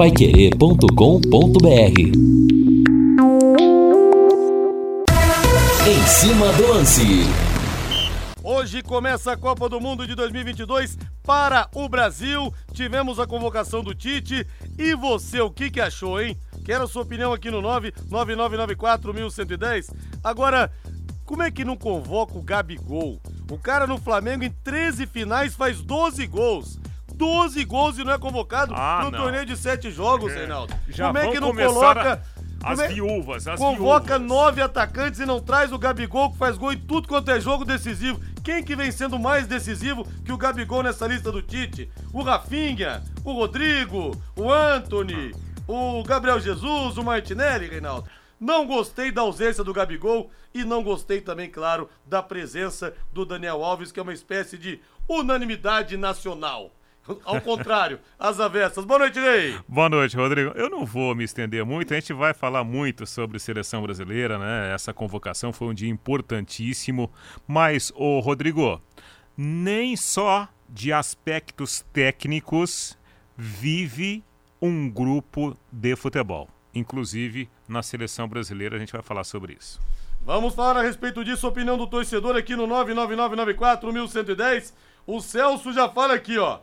paiquerê.com.br Em cima do lance. Hoje começa a Copa do Mundo de 2022 para o Brasil. Tivemos a convocação do Tite. E você, o que, que achou, hein? Quero a sua opinião aqui no 99994-1110. Agora, como é que não convoca o Gabigol? O cara no Flamengo em 13 finais faz 12 gols. 12 gols e não é convocado Ah, no não. torneio de 7 jogos, Reinaldo. Já Como é que não coloca. a- as é- viúvas, as Convoca viúvas. nove atacantes e não traz o Gabigol que faz gol em tudo quanto é jogo decisivo. Quem que vem sendo mais decisivo que o Gabigol nessa lista do Tite? O Rafinha, o Rodrigo, o Anthony, o Gabriel Jesus, o Martinelli, Reinaldo. Não gostei da ausência do Gabigol e não gostei também, claro, da presença do Daniel Alves, que é uma espécie de unanimidade nacional. Ao contrário, as avessas. Boa noite, Ney. Boa noite, Rodrigo. Eu não vou me estender muito, a gente vai falar muito sobre seleção brasileira, né? Essa convocação foi um dia importantíssimo, mas, ô Rodrigo, nem só de aspectos técnicos vive um grupo de futebol. Inclusive, na seleção brasileira, a gente vai falar sobre isso. Vamos falar a respeito disso, opinião do torcedor aqui no 99994-1110. O Celso já fala aqui, ó.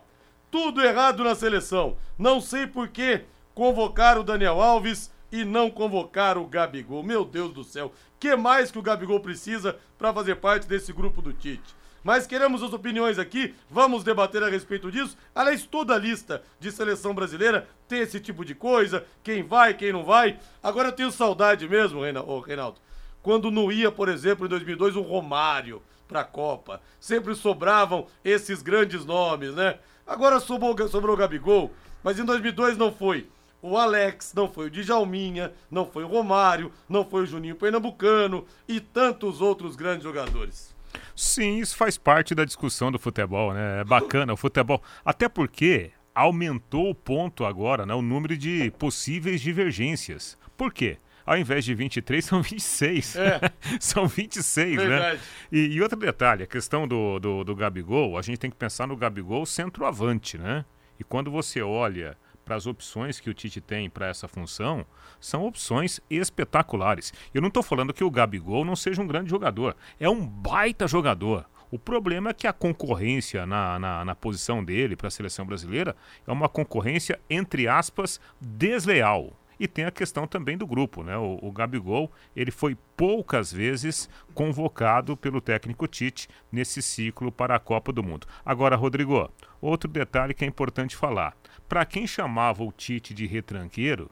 Tudo errado na seleção. Não sei por que convocar o Daniel Alves e não convocar o Gabigol. Meu Deus do céu. que mais que o Gabigol precisa para fazer parte desse grupo do Tite? Mas queremos as opiniões aqui, vamos debater a respeito disso. Aliás, toda a lista de seleção brasileira tem esse tipo de coisa, quem vai, quem não vai. Agora eu tenho saudade mesmo, Reinaldo, quando não ia, por exemplo, em 2002, o Romário pra Copa. Sempre sobravam esses grandes nomes, né? Agora sobrou, sobrou o Gabigol, mas em 2002 não foi o Alex, não foi o Djalminha, não foi o Romário, não foi o Juninho Pernambucano e tantos outros grandes jogadores. Sim, isso faz parte da discussão do futebol, né? É bacana o futebol. Até porque aumentou o ponto agora, né? O número de possíveis divergências. Por quê? Ao invés de 23, são 26. É. são 26, Verdade. né? E, e outro detalhe, a questão do, do, do Gabigol, a gente tem que pensar no Gabigol centroavante, né? E quando você olha para as opções que o Tite tem para essa função, são opções espetaculares. Eu não estou falando que o Gabigol não seja um grande jogador, é um baita jogador. O problema é que a concorrência na, na, na posição dele para a seleção brasileira é uma concorrência, entre aspas, desleal. E tem a questão também do grupo, né? O, o Gabigol, ele foi poucas vezes convocado pelo técnico Tite nesse ciclo para a Copa do Mundo. Agora, Rodrigo, outro detalhe que é importante falar. Para quem chamava o Tite de retranqueiro,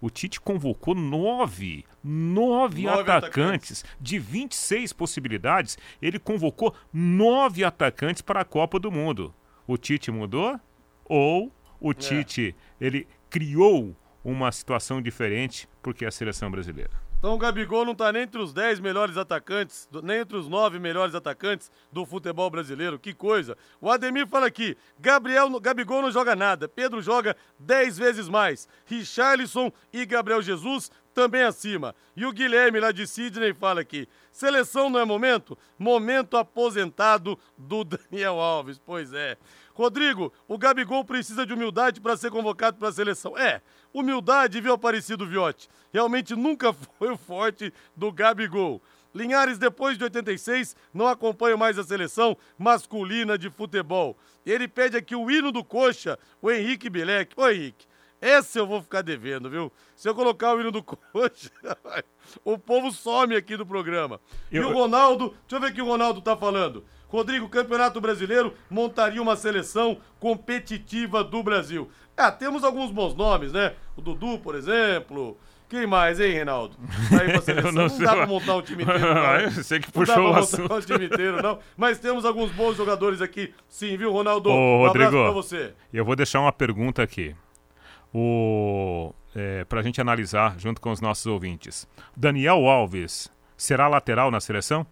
o Tite convocou nove, nove, Nove atacantes, de 26 possibilidades. Ele convocou nove atacantes para a Copa do Mundo. O Tite mudou? Ou o Tite ele criou uma situação diferente porque é a seleção brasileira? Então o Gabigol não tá nem entre os 10 melhores atacantes, nem entre os 9 melhores atacantes do futebol brasileiro. Que coisa. O Ademir fala aqui, Gabriel, Gabigol não joga nada, Pedro joga 10 vezes mais. Richarlison e Gabriel Jesus também acima. E o Guilherme lá de Sidney fala aqui, seleção não é momento? Momento aposentado do Daniel Alves. Pois é. Rodrigo, o Gabigol precisa de humildade para ser convocado para a seleção. É, humildade, viu, Aparecido Viotti? Realmente nunca foi o forte do Gabigol. Linhares, depois de 86, não acompanha mais a seleção masculina de futebol. Ele pede aqui o hino do Coxa, o Henrique Bilek. Ô, Henrique, esse eu vou ficar devendo, viu? Se eu colocar o hino do Coxa, o povo some aqui do programa. E Eu- o Ronaldo, deixa eu ver o que o Ronaldo tá falando. Rodrigo, o Campeonato Brasileiro montaria uma seleção competitiva do Brasil. Ah, temos alguns bons nomes, né? O Dudu, por exemplo. Quem mais, hein, Reinaldo? Pra pra não não, dá pra montar um time inteiro, não. Eu sei que Não dá puxou o pra assunto. montar um time inteiro, não. Mas temos alguns bons jogadores aqui, sim, viu, Ronaldo? Ô, um abraço Rodrigo. pra você. Eu vou deixar uma pergunta aqui. O, é, pra gente analisar junto com os nossos ouvintes. Daniel Alves será lateral na seleção?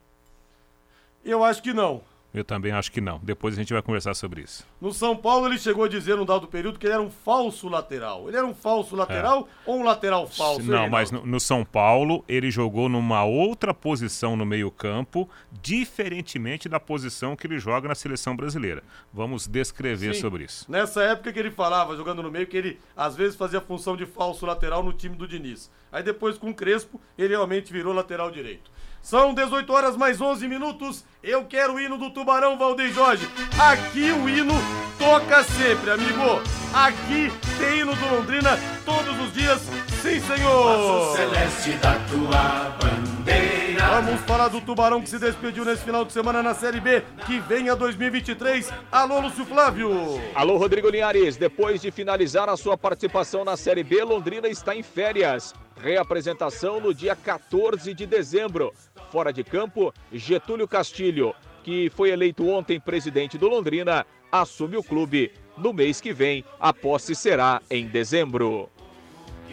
Eu acho que não. Eu também acho que não. Depois a gente vai conversar sobre isso. No São Paulo ele chegou a dizer num dado período que ele era um falso lateral. Ele era um falso lateral é. ou um lateral falso? Não, mas no, no, São Paulo ele jogou numa outra posição no meio-campo, diferentemente da posição que ele joga na seleção brasileira. Vamos descrever Sim. sobre isso. Nessa época que ele falava, jogando no meio, que ele às vezes fazia função de falso lateral no time do Diniz. Aí depois com o Crespo, ele realmente virou lateral direito. São 18 horas mais 11 minutos. Eu quero o hino do Tubarão, Valdeir Jorge. Aqui o hino toca sempre, amigo. Aqui tem hino do Londrina todos os dias. Sim, senhor. celeste da tua bandeira. Vamos falar do Tubarão que se despediu nesse final de semana na Série B, que vem a 2023. Alô, Lúcio Flávio. Alô, Rodrigo Linhares. Depois de finalizar a sua participação na Série B, Londrina está em férias. Reapresentação no dia 14 de dezembro. Fora de campo, Getúlio Castilho, que foi eleito ontem presidente do Londrina, assume o clube. No mês que vem, a posse será em dezembro.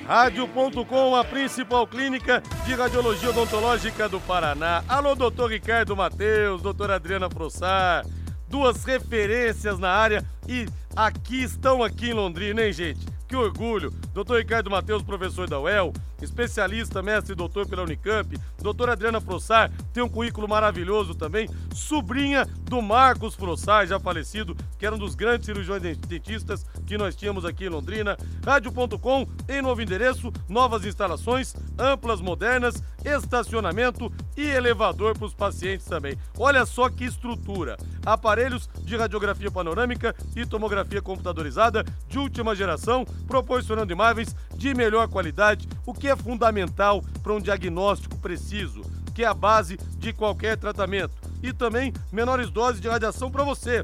Rádio.com, a principal clínica de radiologia odontológica do Paraná. Alô, doutor Ricardo Mateus, doutora Adriana Frossar, duas referências na área e aqui estão aqui em Londrina, hein, gente? Que orgulho! Doutor Ricardo Mateus, professor da UEL, especialista, mestre e doutor pela Unicamp. Doutora Adriana Frossar tem um currículo maravilhoso também. Sobrinha do Marcos Frossar, já falecido, que era um dos grandes cirurgiões dentistas que nós tínhamos aqui em Londrina. Rádio.com, em novo endereço, novas instalações, amplas, modernas, estacionamento e elevador para os pacientes também. Olha só que estrutura! Aparelhos de radiografia panorâmica e tomografia computadorizada de última geração, proporcionando imagens de melhor qualidade, o que é fundamental para um diagnóstico preciso, que é a base de qualquer tratamento. E também menores doses de radiação para você.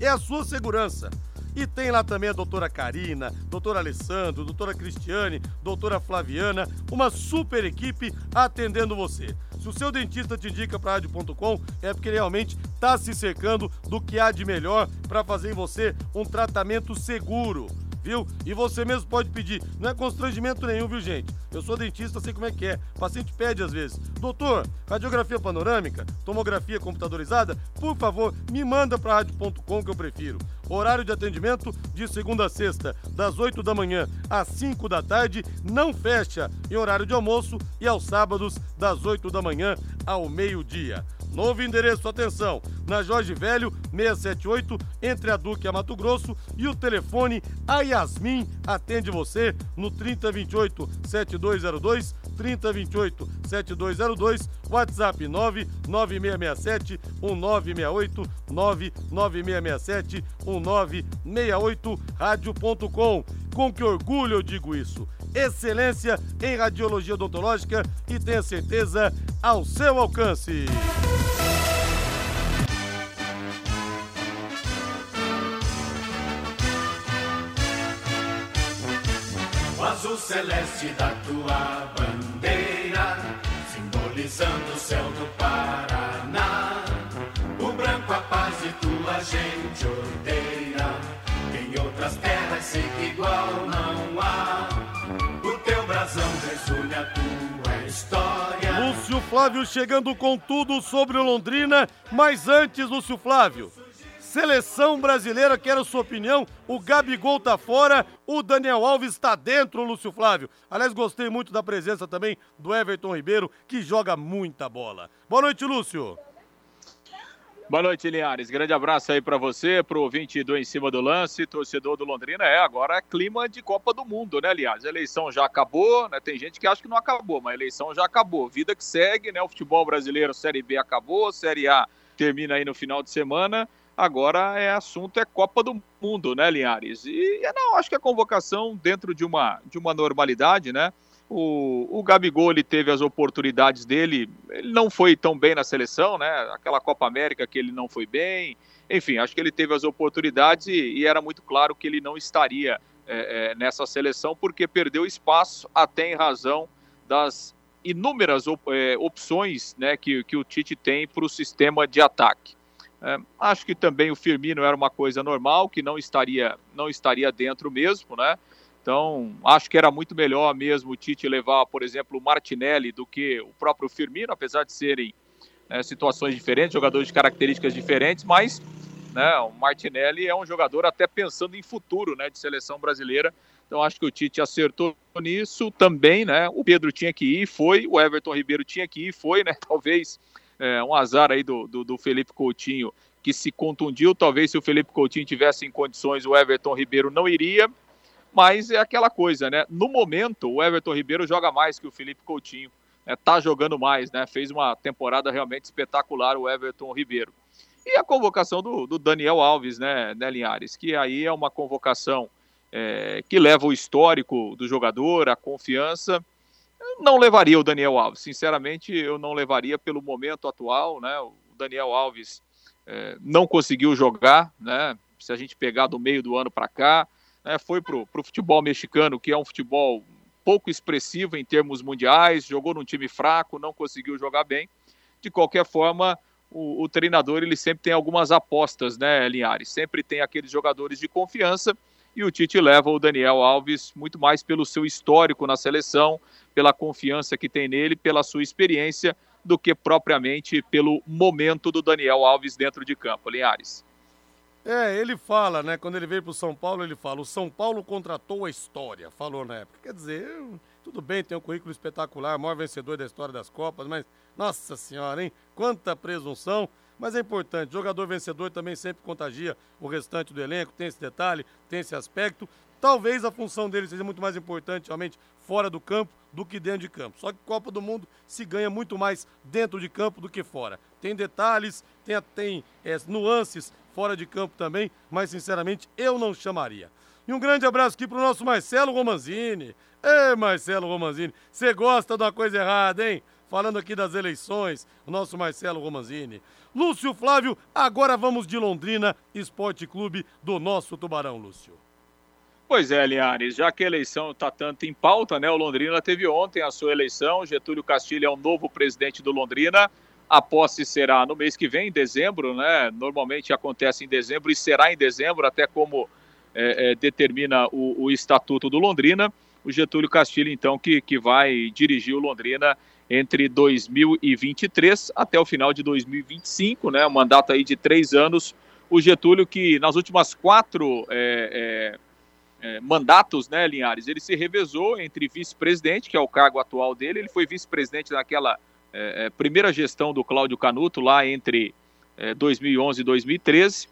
É a sua segurança. E tem lá também a doutora Karina, doutora Alessandro, doutora Cristiane, doutora Flaviana, uma super equipe atendendo você. Se o seu dentista te indica para rádio.com, é porque realmente está se cercando do que há de melhor para fazer em você um tratamento seguro viu? E você mesmo pode pedir. Não é constrangimento nenhum, viu, gente? Eu sou dentista, sei como é que é. O paciente pede às vezes. Doutor, radiografia panorâmica, tomografia computadorizada, por favor, me manda para rádio.com que eu prefiro. Horário de atendimento de segunda a sexta, das 8 da manhã às 5 da tarde, não fecha em horário de almoço e aos sábados, das 8 da manhã ao meio-dia. Novo endereço, atenção, na Jorge Velho, 678, entre a Duque e a Mato Grosso. E o telefone, a Yasmin atende você no 3028 7202, 3028 7202, WhatsApp 99667 1968, 99667 1968, rádio.com. Com que orgulho eu digo isso excelência em radiologia odontológica e tenha certeza ao seu alcance. O azul celeste da tua bandeira, simbolizando o céu do Paraná. O branco a paz e tua gente odeia. Em outras terras sei que igual não história. Lúcio Flávio chegando com tudo sobre o Londrina, mas antes, Lúcio Flávio. Seleção brasileira, quero sua opinião. O Gabigol tá fora, o Daniel Alves está dentro, Lúcio Flávio. Aliás, gostei muito da presença também do Everton Ribeiro, que joga muita bola. Boa noite, Lúcio. Boa noite, Linhares. Grande abraço aí para você, pro ouvinte do Em Cima do Lance, torcedor do Londrina. É, agora é clima de Copa do Mundo, né, Linhares? A eleição já acabou, né? Tem gente que acha que não acabou, mas a eleição já acabou. Vida que segue, né? O futebol brasileiro, Série B acabou, Série A termina aí no final de semana. Agora é assunto é Copa do Mundo, né, Linhares? E não, acho que a convocação dentro de uma, de uma normalidade, né? O, o Gabigol ele teve as oportunidades dele, ele não foi tão bem na seleção, né? Aquela Copa América que ele não foi bem. Enfim, acho que ele teve as oportunidades e, e era muito claro que ele não estaria é, é, nessa seleção porque perdeu espaço até em razão das inúmeras op, é, opções né, que, que o Tite tem para o sistema de ataque. É, acho que também o Firmino era uma coisa normal, que não estaria, não estaria dentro mesmo, né? Então, acho que era muito melhor mesmo o Tite levar, por exemplo, o Martinelli do que o próprio Firmino, apesar de serem né, situações diferentes, jogadores de características diferentes, mas né, o Martinelli é um jogador até pensando em futuro né, de seleção brasileira. Então acho que o Tite acertou nisso também, né? O Pedro tinha que ir, foi, o Everton Ribeiro tinha que ir, foi, né? Talvez é, um azar aí do, do, do Felipe Coutinho que se contundiu. Talvez se o Felipe Coutinho tivesse em condições, o Everton Ribeiro não iria. Mas é aquela coisa, né? No momento, o Everton Ribeiro joga mais que o Felipe Coutinho. Né? Tá jogando mais, né? Fez uma temporada realmente espetacular o Everton Ribeiro. E a convocação do, do Daniel Alves, né, né, Linhares? Que aí é uma convocação é, que leva o histórico do jogador, a confiança. Não levaria o Daniel Alves, sinceramente, eu não levaria pelo momento atual, né? O Daniel Alves é, não conseguiu jogar, né? Se a gente pegar do meio do ano para cá, né, foi para o futebol mexicano, que é um futebol pouco expressivo em termos mundiais, jogou num time fraco, não conseguiu jogar bem. De qualquer forma, o, o treinador ele sempre tem algumas apostas, né, Linhares? Sempre tem aqueles jogadores de confiança e o Tite leva o Daniel Alves muito mais pelo seu histórico na seleção, pela confiança que tem nele, pela sua experiência do que propriamente pelo momento do Daniel Alves dentro de campo. Linhares. É, ele fala, né? Quando ele veio para o São Paulo, ele fala: o São Paulo contratou a história, falou na época. Quer dizer, tudo bem, tem um currículo espetacular, maior vencedor da história das Copas, mas, nossa senhora, hein? Quanta presunção. Mas é importante, jogador vencedor também sempre contagia o restante do elenco, tem esse detalhe, tem esse aspecto. Talvez a função dele seja muito mais importante, realmente, fora do campo do que dentro de campo. Só que Copa do Mundo se ganha muito mais dentro de campo do que fora. Tem detalhes, tem, tem é, nuances fora de campo também, mas sinceramente eu não chamaria. E um grande abraço aqui pro nosso Marcelo Romanzini. Ei, Marcelo Romanzini, você gosta de uma coisa errada, hein? Falando aqui das eleições, o nosso Marcelo Romanzini. Lúcio Flávio, agora vamos de Londrina Esporte Clube do nosso Tubarão, Lúcio. Pois é, Linhares, já que a eleição está tanto em pauta, né? O Londrina teve ontem a sua eleição. Getúlio Castilho é o novo presidente do Londrina. A posse será no mês que vem, em dezembro, né? Normalmente acontece em dezembro e será em dezembro, até como é, é, determina o, o, Estatuto do Londrina. O Getúlio Castilho, então, que, que vai dirigir o Londrina entre 2023 até o final de 2025, né? Um mandato aí de três anos. O Getúlio, que nas últimas quatro é, é mandatos, né, Linhares? Ele se revezou entre vice-presidente, que é o cargo atual dele, ele foi vice-presidente naquela é, é primeira gestão do Cláudio Canuto, lá entre é, 2011 e 2013,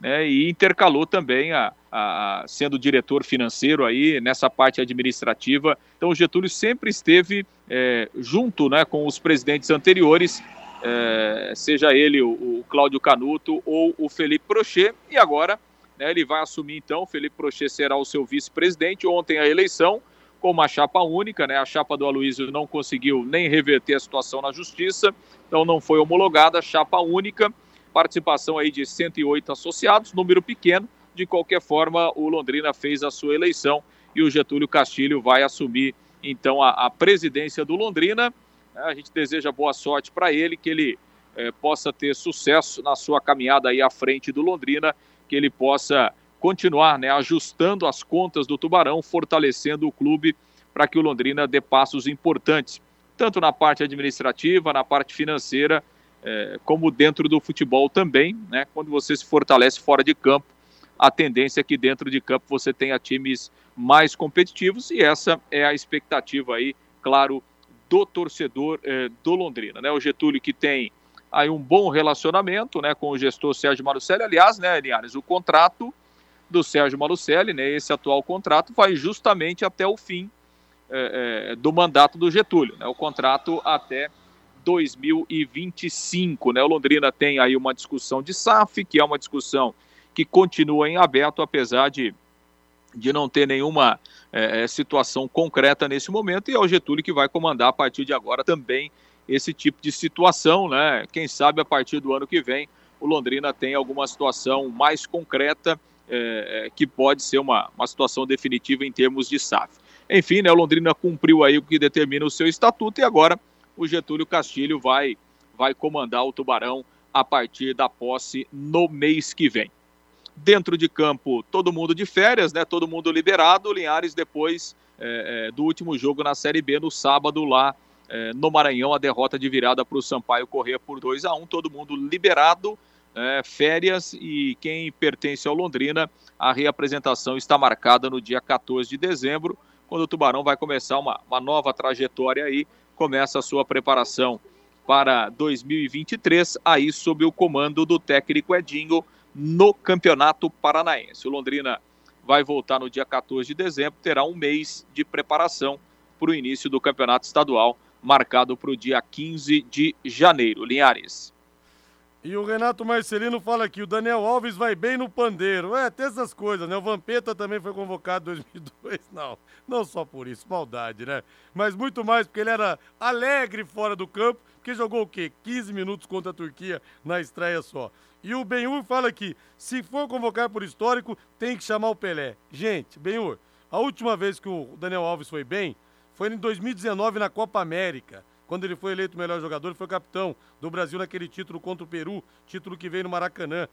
né, e intercalou também, a, a, sendo diretor financeiro aí, nessa parte administrativa. Então, o Getúlio sempre esteve é, junto né, com os presidentes anteriores, é, seja ele o, o Cláudio Canuto ou o Felipe Prochet, e agora né, ele vai assumir então, Felipe Prochet será o seu vice-presidente. Ontem a eleição com uma chapa única, né? A chapa do Aloysio não conseguiu nem reverter a situação na justiça, então não foi homologada, chapa única, participação aí de 108 associados, número pequeno. De qualquer forma, o Londrina fez a sua eleição e o Getúlio Castilho vai assumir então a, a presidência do Londrina. A gente deseja boa sorte para ele, que ele eh, possa ter sucesso na sua caminhada aí à frente do Londrina que ele possa continuar né, ajustando as contas do Tubarão, fortalecendo o clube para que o Londrina dê passos importantes, tanto na parte administrativa, na parte financeira, é, como dentro do futebol também. Né, quando você se fortalece fora de campo, a tendência é que dentro de campo você tenha times mais competitivos e essa é a expectativa aí, claro, do torcedor é, do Londrina. Né? O Getúlio que tem aí um bom relacionamento né, com o gestor Sérgio Malucelli. Aliás, né, Linhares, o contrato do Sérgio Malucelli, né, esse atual contrato, vai justamente até o fim é, é, do mandato do Getúlio, né, o contrato até 2025. Né, o Londrina tem aí uma discussão de SAF, que é uma discussão que continua em aberto, apesar de, de não ter nenhuma é, é situação concreta nesse momento, e é o Getúlio que vai comandar a partir de agora também esse tipo de situação, né? Quem sabe a partir do ano que vem o Londrina tem alguma situação mais concreta é, é, que pode ser uma, uma situação definitiva em termos de SAF. Enfim, né, o Londrina cumpriu aí o que determina o seu estatuto e agora o Getúlio Castilho vai, vai comandar o Tubarão a partir da posse no mês que vem. Dentro de campo, todo mundo de férias, né? Todo mundo liberado. O Linhares depois é, é, do último jogo na Série B no sábado lá é, no Maranhão, a derrota de virada para o Sampaio Corrêa por 2 a 1 todo mundo liberado, é, férias e quem pertence ao Londrina, a reapresentação está marcada no dia 14 de dezembro, quando o Tubarão vai começar uma, uma nova trajetória aí, começa a sua preparação para 2023, aí sob o comando do técnico Edinho no Campeonato Paranaense. O Londrina vai voltar no dia 14 de dezembro, terá um mês de preparação para o início do Campeonato Estadual, marcado para o dia 15 de janeiro. Linhares. E o Renato Marcelino fala aqui, o Daniel Alves vai bem no pandeiro. É, tem essas coisas, né? O Vampeta também foi convocado em 2002. Não, não só por isso, maldade, né? Mas muito mais porque ele era alegre fora do campo, porque jogou o quê? 15 minutos contra a Turquia na estreia só. E o Benhur fala aqui, se for convocar por histórico, tem que chamar o Pelé. Gente, Benhur, a última vez que o Daniel Alves foi bem foi em 2019 na Copa América quando ele foi eleito melhor jogador, ele foi capitão do Brasil naquele título contra o Peru, título que veio no Maracanã.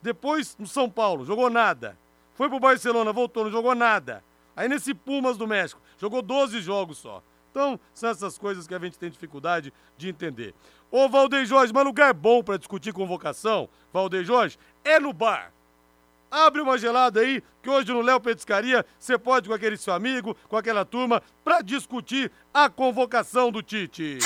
Depois, no São Paulo, jogou nada. Foi pro Barcelona, voltou, não jogou nada. Aí nesse Pumas do México, jogou 12 jogos só. Então, são essas coisas que a gente tem dificuldade de entender. Ô, Valdeir Jorge, mas lugar bom para discutir convocação, Valdeir Jorge, é no bar. Abre uma gelada aí, que hoje no Léo Petiscaria você pode com aquele seu amigo, com aquela turma, para discutir a convocação do Tite.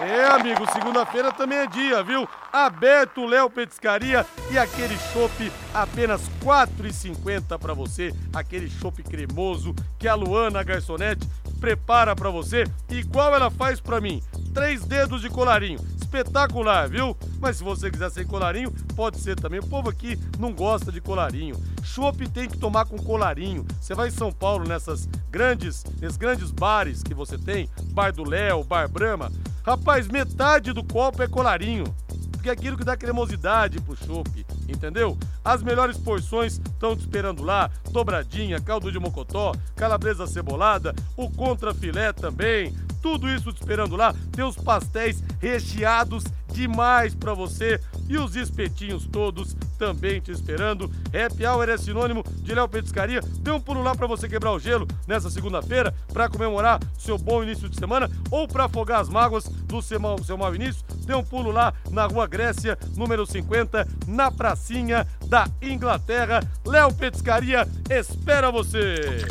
É, amigo, segunda-feira também é dia, viu? Aberto o Léo Petiscaria e aquele chopp apenas R$ 4,50 para você, aquele chopp cremoso que a Luana Garçonete prepara para você, igual ela faz para mim. Três dedos de colarinho espetacular, viu? Mas se você quiser sem colarinho, pode ser também. O povo aqui não gosta de colarinho. Chopp tem que tomar com colarinho. Você vai em São Paulo nessas grandes, nesses grandes bares que você tem, Bar do Léo, Bar Brama. Rapaz, metade do copo é colarinho. Porque é aquilo que dá cremosidade pro chopp, entendeu? As melhores porções estão te esperando lá: dobradinha, caldo de mocotó, calabresa cebolada, o contra filé também, tudo isso te esperando lá. Tem os pastéis recheados demais para você e os espetinhos todos também te esperando. Happy Hour é sinônimo de Léo Petiscaria. Dê um pulo lá para você quebrar o gelo nessa segunda-feira para comemorar seu bom início de semana ou para afogar as mágoas do seu mau, seu mau início. Dê um pulo lá na Rua Grécia, número 50, na pracinha da Inglaterra. Léo Petiscaria espera você.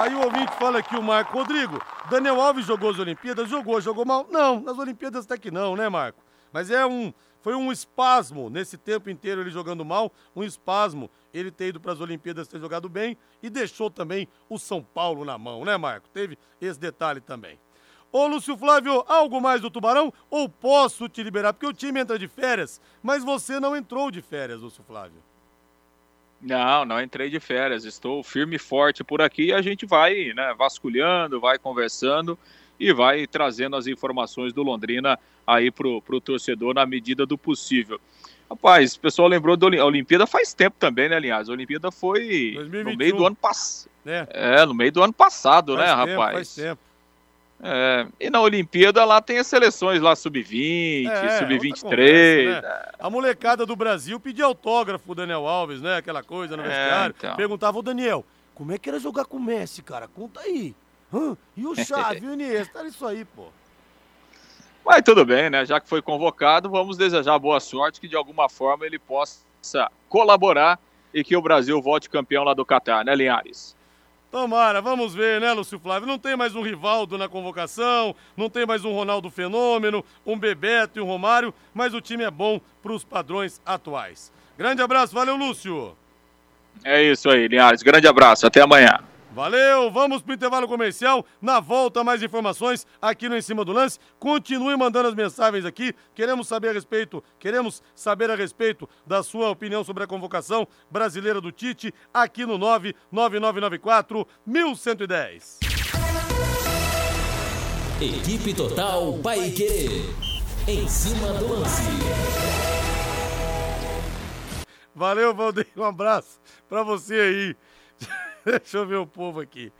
Aí o ouvinte fala aqui, o Marco Rodrigo, Daniel Alves jogou as Olimpíadas? Jogou, jogou mal? Não, nas Olimpíadas até que não, né, Marco? Mas é um, foi um espasmo nesse tempo inteiro ele jogando mal, um espasmo ele ter ido para as Olimpíadas ter jogado bem e deixou também o São Paulo na mão, né, Marco? Teve esse detalhe também. Ô, Lúcio Flávio, algo mais do Tubarão? Ou posso te liberar? Porque o time entra de férias, mas você não entrou de férias, Lúcio Flávio. Não, não entrei de férias. Estou firme e forte por aqui e a gente vai né, vasculhando, vai conversando e vai trazendo as informações do Londrina aí pro, pro torcedor na medida do possível. Rapaz, o pessoal lembrou da Olimpíada faz tempo também, né, Linhares? A Olimpíada foi 2021. no meio do ano passado. É. é. no meio do ano passado, faz né, tempo, rapaz? Faz tempo. É, e na Olimpíada lá tem as seleções lá sub-20, é, sub-23. Né? A molecada do Brasil pedia autógrafo o Daniel Alves, né? Aquela coisa no é, vestiário. Então. Perguntava o Daniel, como é que era jogar com o Messi, cara? Conta aí. Hã? E o Xavi, o Iniesta, era isso aí, pô. Mas tudo bem, né? Já que foi convocado, vamos desejar boa sorte, que de alguma forma ele possa colaborar e que o Brasil volte campeão lá do Catar, né, Linhares? Tomara, vamos ver, né, Lúcio Flávio? Não tem mais um Rivaldo na convocação, não tem mais um Ronaldo Fenômeno, um Bebeto e um Romário, mas o time é bom para os padrões atuais. Grande abraço, valeu, Lúcio. É isso aí, Linhares. Grande abraço, até amanhã. Valeu, vamos pro intervalo comercial. Na volta, mais informações aqui no Em Cima do Lance. Continue mandando as mensagens aqui. Queremos saber a respeito, queremos saber a respeito da sua opinião sobre a convocação brasileira do Tite aqui no 99994 1110. Equipe Total Paique. Em cima do lance. Valeu, Valdeir. Um abraço para você aí. Deixa eu ver o povo aqui.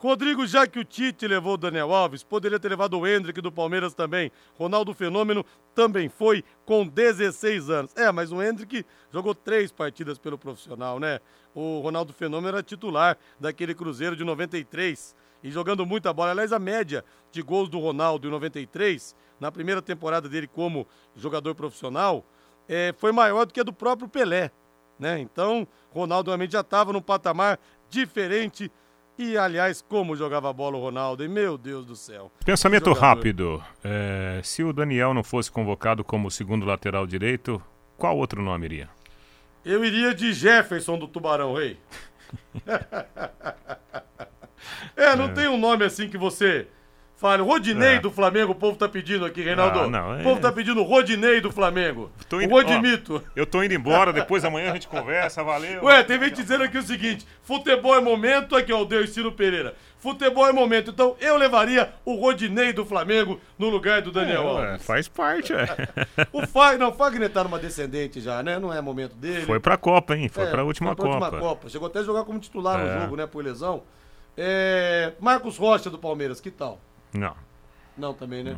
Rodrigo, já que o Tite levou o Daniel Alves, poderia ter levado o Hendrick do Palmeiras também. Ronaldo Fenômeno também foi com 16 anos. É, mas o Hendrick jogou três partidas pelo profissional, né? O Ronaldo Fenômeno era titular daquele Cruzeiro de 93 e jogando muita bola. Aliás, a média de gols do Ronaldo em 93, na primeira temporada dele como jogador profissional, é, foi maior do que a do próprio Pelé. Né? Então, Ronaldo realmente já estava num patamar diferente. E, aliás, como jogava bola o Ronaldo, hein? meu Deus do céu. Pensamento rápido. É, se o Daniel não fosse convocado como segundo lateral direito, qual outro nome iria? Eu iria de Jefferson do Tubarão, rei. é, não tem um nome assim que você fale. Rodinei É. do Flamengo, o povo tá pedindo aqui, Reinaldo. Ah, não, é- O povo tá pedindo Rodinei do Flamengo. Tô O indo- Rodimito. Eu tô indo embora, depois amanhã a gente conversa, valeu. Ué, tem gente dizendo aqui o seguinte: futebol é momento, aqui ó, o Deus Ciro Pereira. Futebol é momento, então eu levaria o Rodinei do Flamengo no lugar do Daniel Ué, Alves. faz parte, é. O Fagner, não, o Fagner tá numa descendente já, né? Não é momento dele. Foi pra Copa, hein? Foi É, pra última foi pra Copa. última Copa. Chegou até a jogar como titular É. no jogo, né, por lesão. É, Marcos Rocha do Palmeiras, que tal? Não. Não, também, né?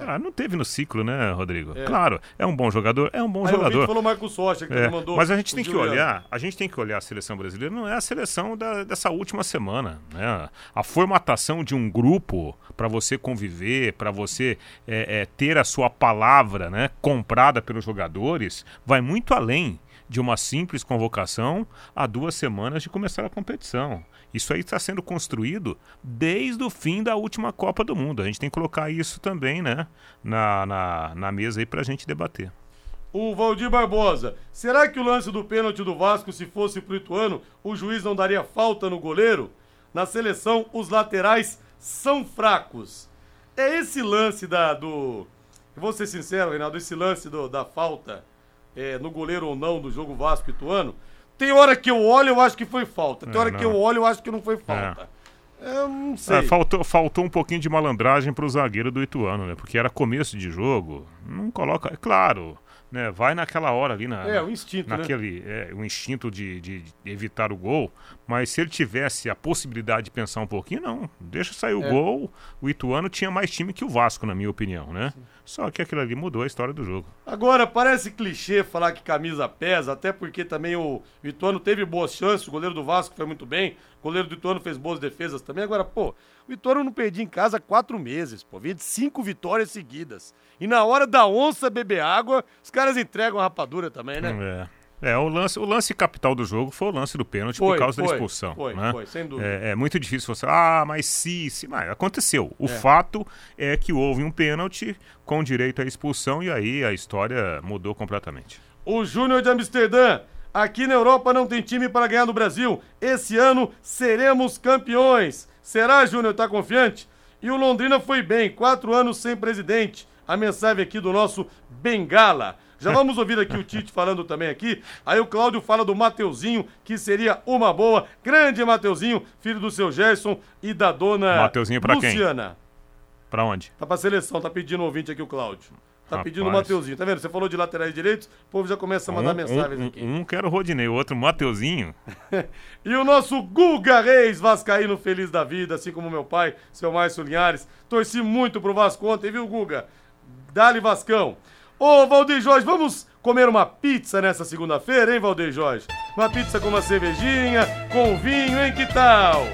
Ah, não teve no ciclo, né, Rodrigo? É. Claro, é um bom jogador, é um bom Aí jogador. falou Marcos Rocha, que É, mandou. mas a gente tem que Juliano. olhar, a gente tem que olhar a seleção brasileira, não é a seleção da- dessa última semana, né? A formatação de um grupo para você conviver, para você é, é, ter a sua palavra, né, comprada pelos jogadores, vai muito além de uma simples convocação a duas semanas de começar a competição. Isso aí está sendo construído desde o fim da última Copa do Mundo. A gente tem que colocar isso também, né, na, na, na mesa aí para a gente debater. O Valdir Barbosa. Será que o lance do pênalti do Vasco, se fosse pro Ituano, o juiz não daria falta no goleiro? Na seleção, os laterais são fracos. É esse lance da, do. Vou ser sincero, Reinaldo, esse lance do- da falta é, no goleiro ou não do jogo Vasco Ituano. Tem hora que eu olho, eu acho que foi falta. Tem É, hora que não. eu olho, eu acho que não foi falta. Eu não sei. É, faltou, faltou um pouquinho de malandragem pro zagueiro do Ituano, né? Porque era começo de jogo. Não coloca. É claro, né? Vai naquela hora ali na. É, o instinto, né? naquele, é, o instinto de, de- evitar o gol. Mas se ele tivesse a possibilidade de pensar um pouquinho, não. Deixa sair o É. gol. O Ituano tinha mais time que o Vasco, na minha opinião, né? Só que aquilo ali mudou a história do jogo. Agora, parece clichê falar que camisa pesa, até porque também o Ituano teve boas chances, o goleiro do Vasco foi muito bem, o goleiro do Ituano fez boas defesas também. Agora, pô, o Ituano não perdia em casa há quatro meses, pô, vinha de cinco vitórias seguidas. E na hora da onça beber água, os caras entregam a rapadura também, né? É. É, o lance, o lance capital do jogo foi o lance do pênalti Foi, por causa da foi, expulsão. foi, né? foi, sem dúvida. É, é muito difícil você. Ah, mas se, se. Mas aconteceu. O É. fato é que houve um pênalti com direito à expulsão e aí a história mudou completamente. O Júnior de Amsterdã. Aqui na Europa não tem time para ganhar no Brasil. Esse ano seremos campeões. Será, Júnior? Tá confiante? E o Londrina foi bem, quatro anos sem presidente. A mensagem aqui do nosso Bengala. Já vamos ouvir aqui o Tite falando também aqui. Aí o Cláudio fala do Mateuzinho, que seria uma boa. Grande Mateuzinho, filho do seu Gerson e da dona Mateuzinho pra quem? Luciana. Pra onde? Tá pra seleção, tá pedindo ouvinte aqui o Cláudio. Tá Rapaz. pedindo o Mateuzinho, tá vendo? Você falou de laterais direitos, o povo já começa a mandar um, mensagens um, aqui. um, um quer o Rodinei, o outro Mateuzinho. E o nosso Guga Reis, Vascaíno feliz da vida, assim como meu pai, seu Márcio Linhares. Torci muito pro Vasco ontem, viu, Guga? Dali Vascão. Ô, Valdeir Jorge, vamos comer uma pizza nessa segunda-feira, hein, Valdeir Jorge? Uma pizza com uma cervejinha, com vinho, hein? Que tal?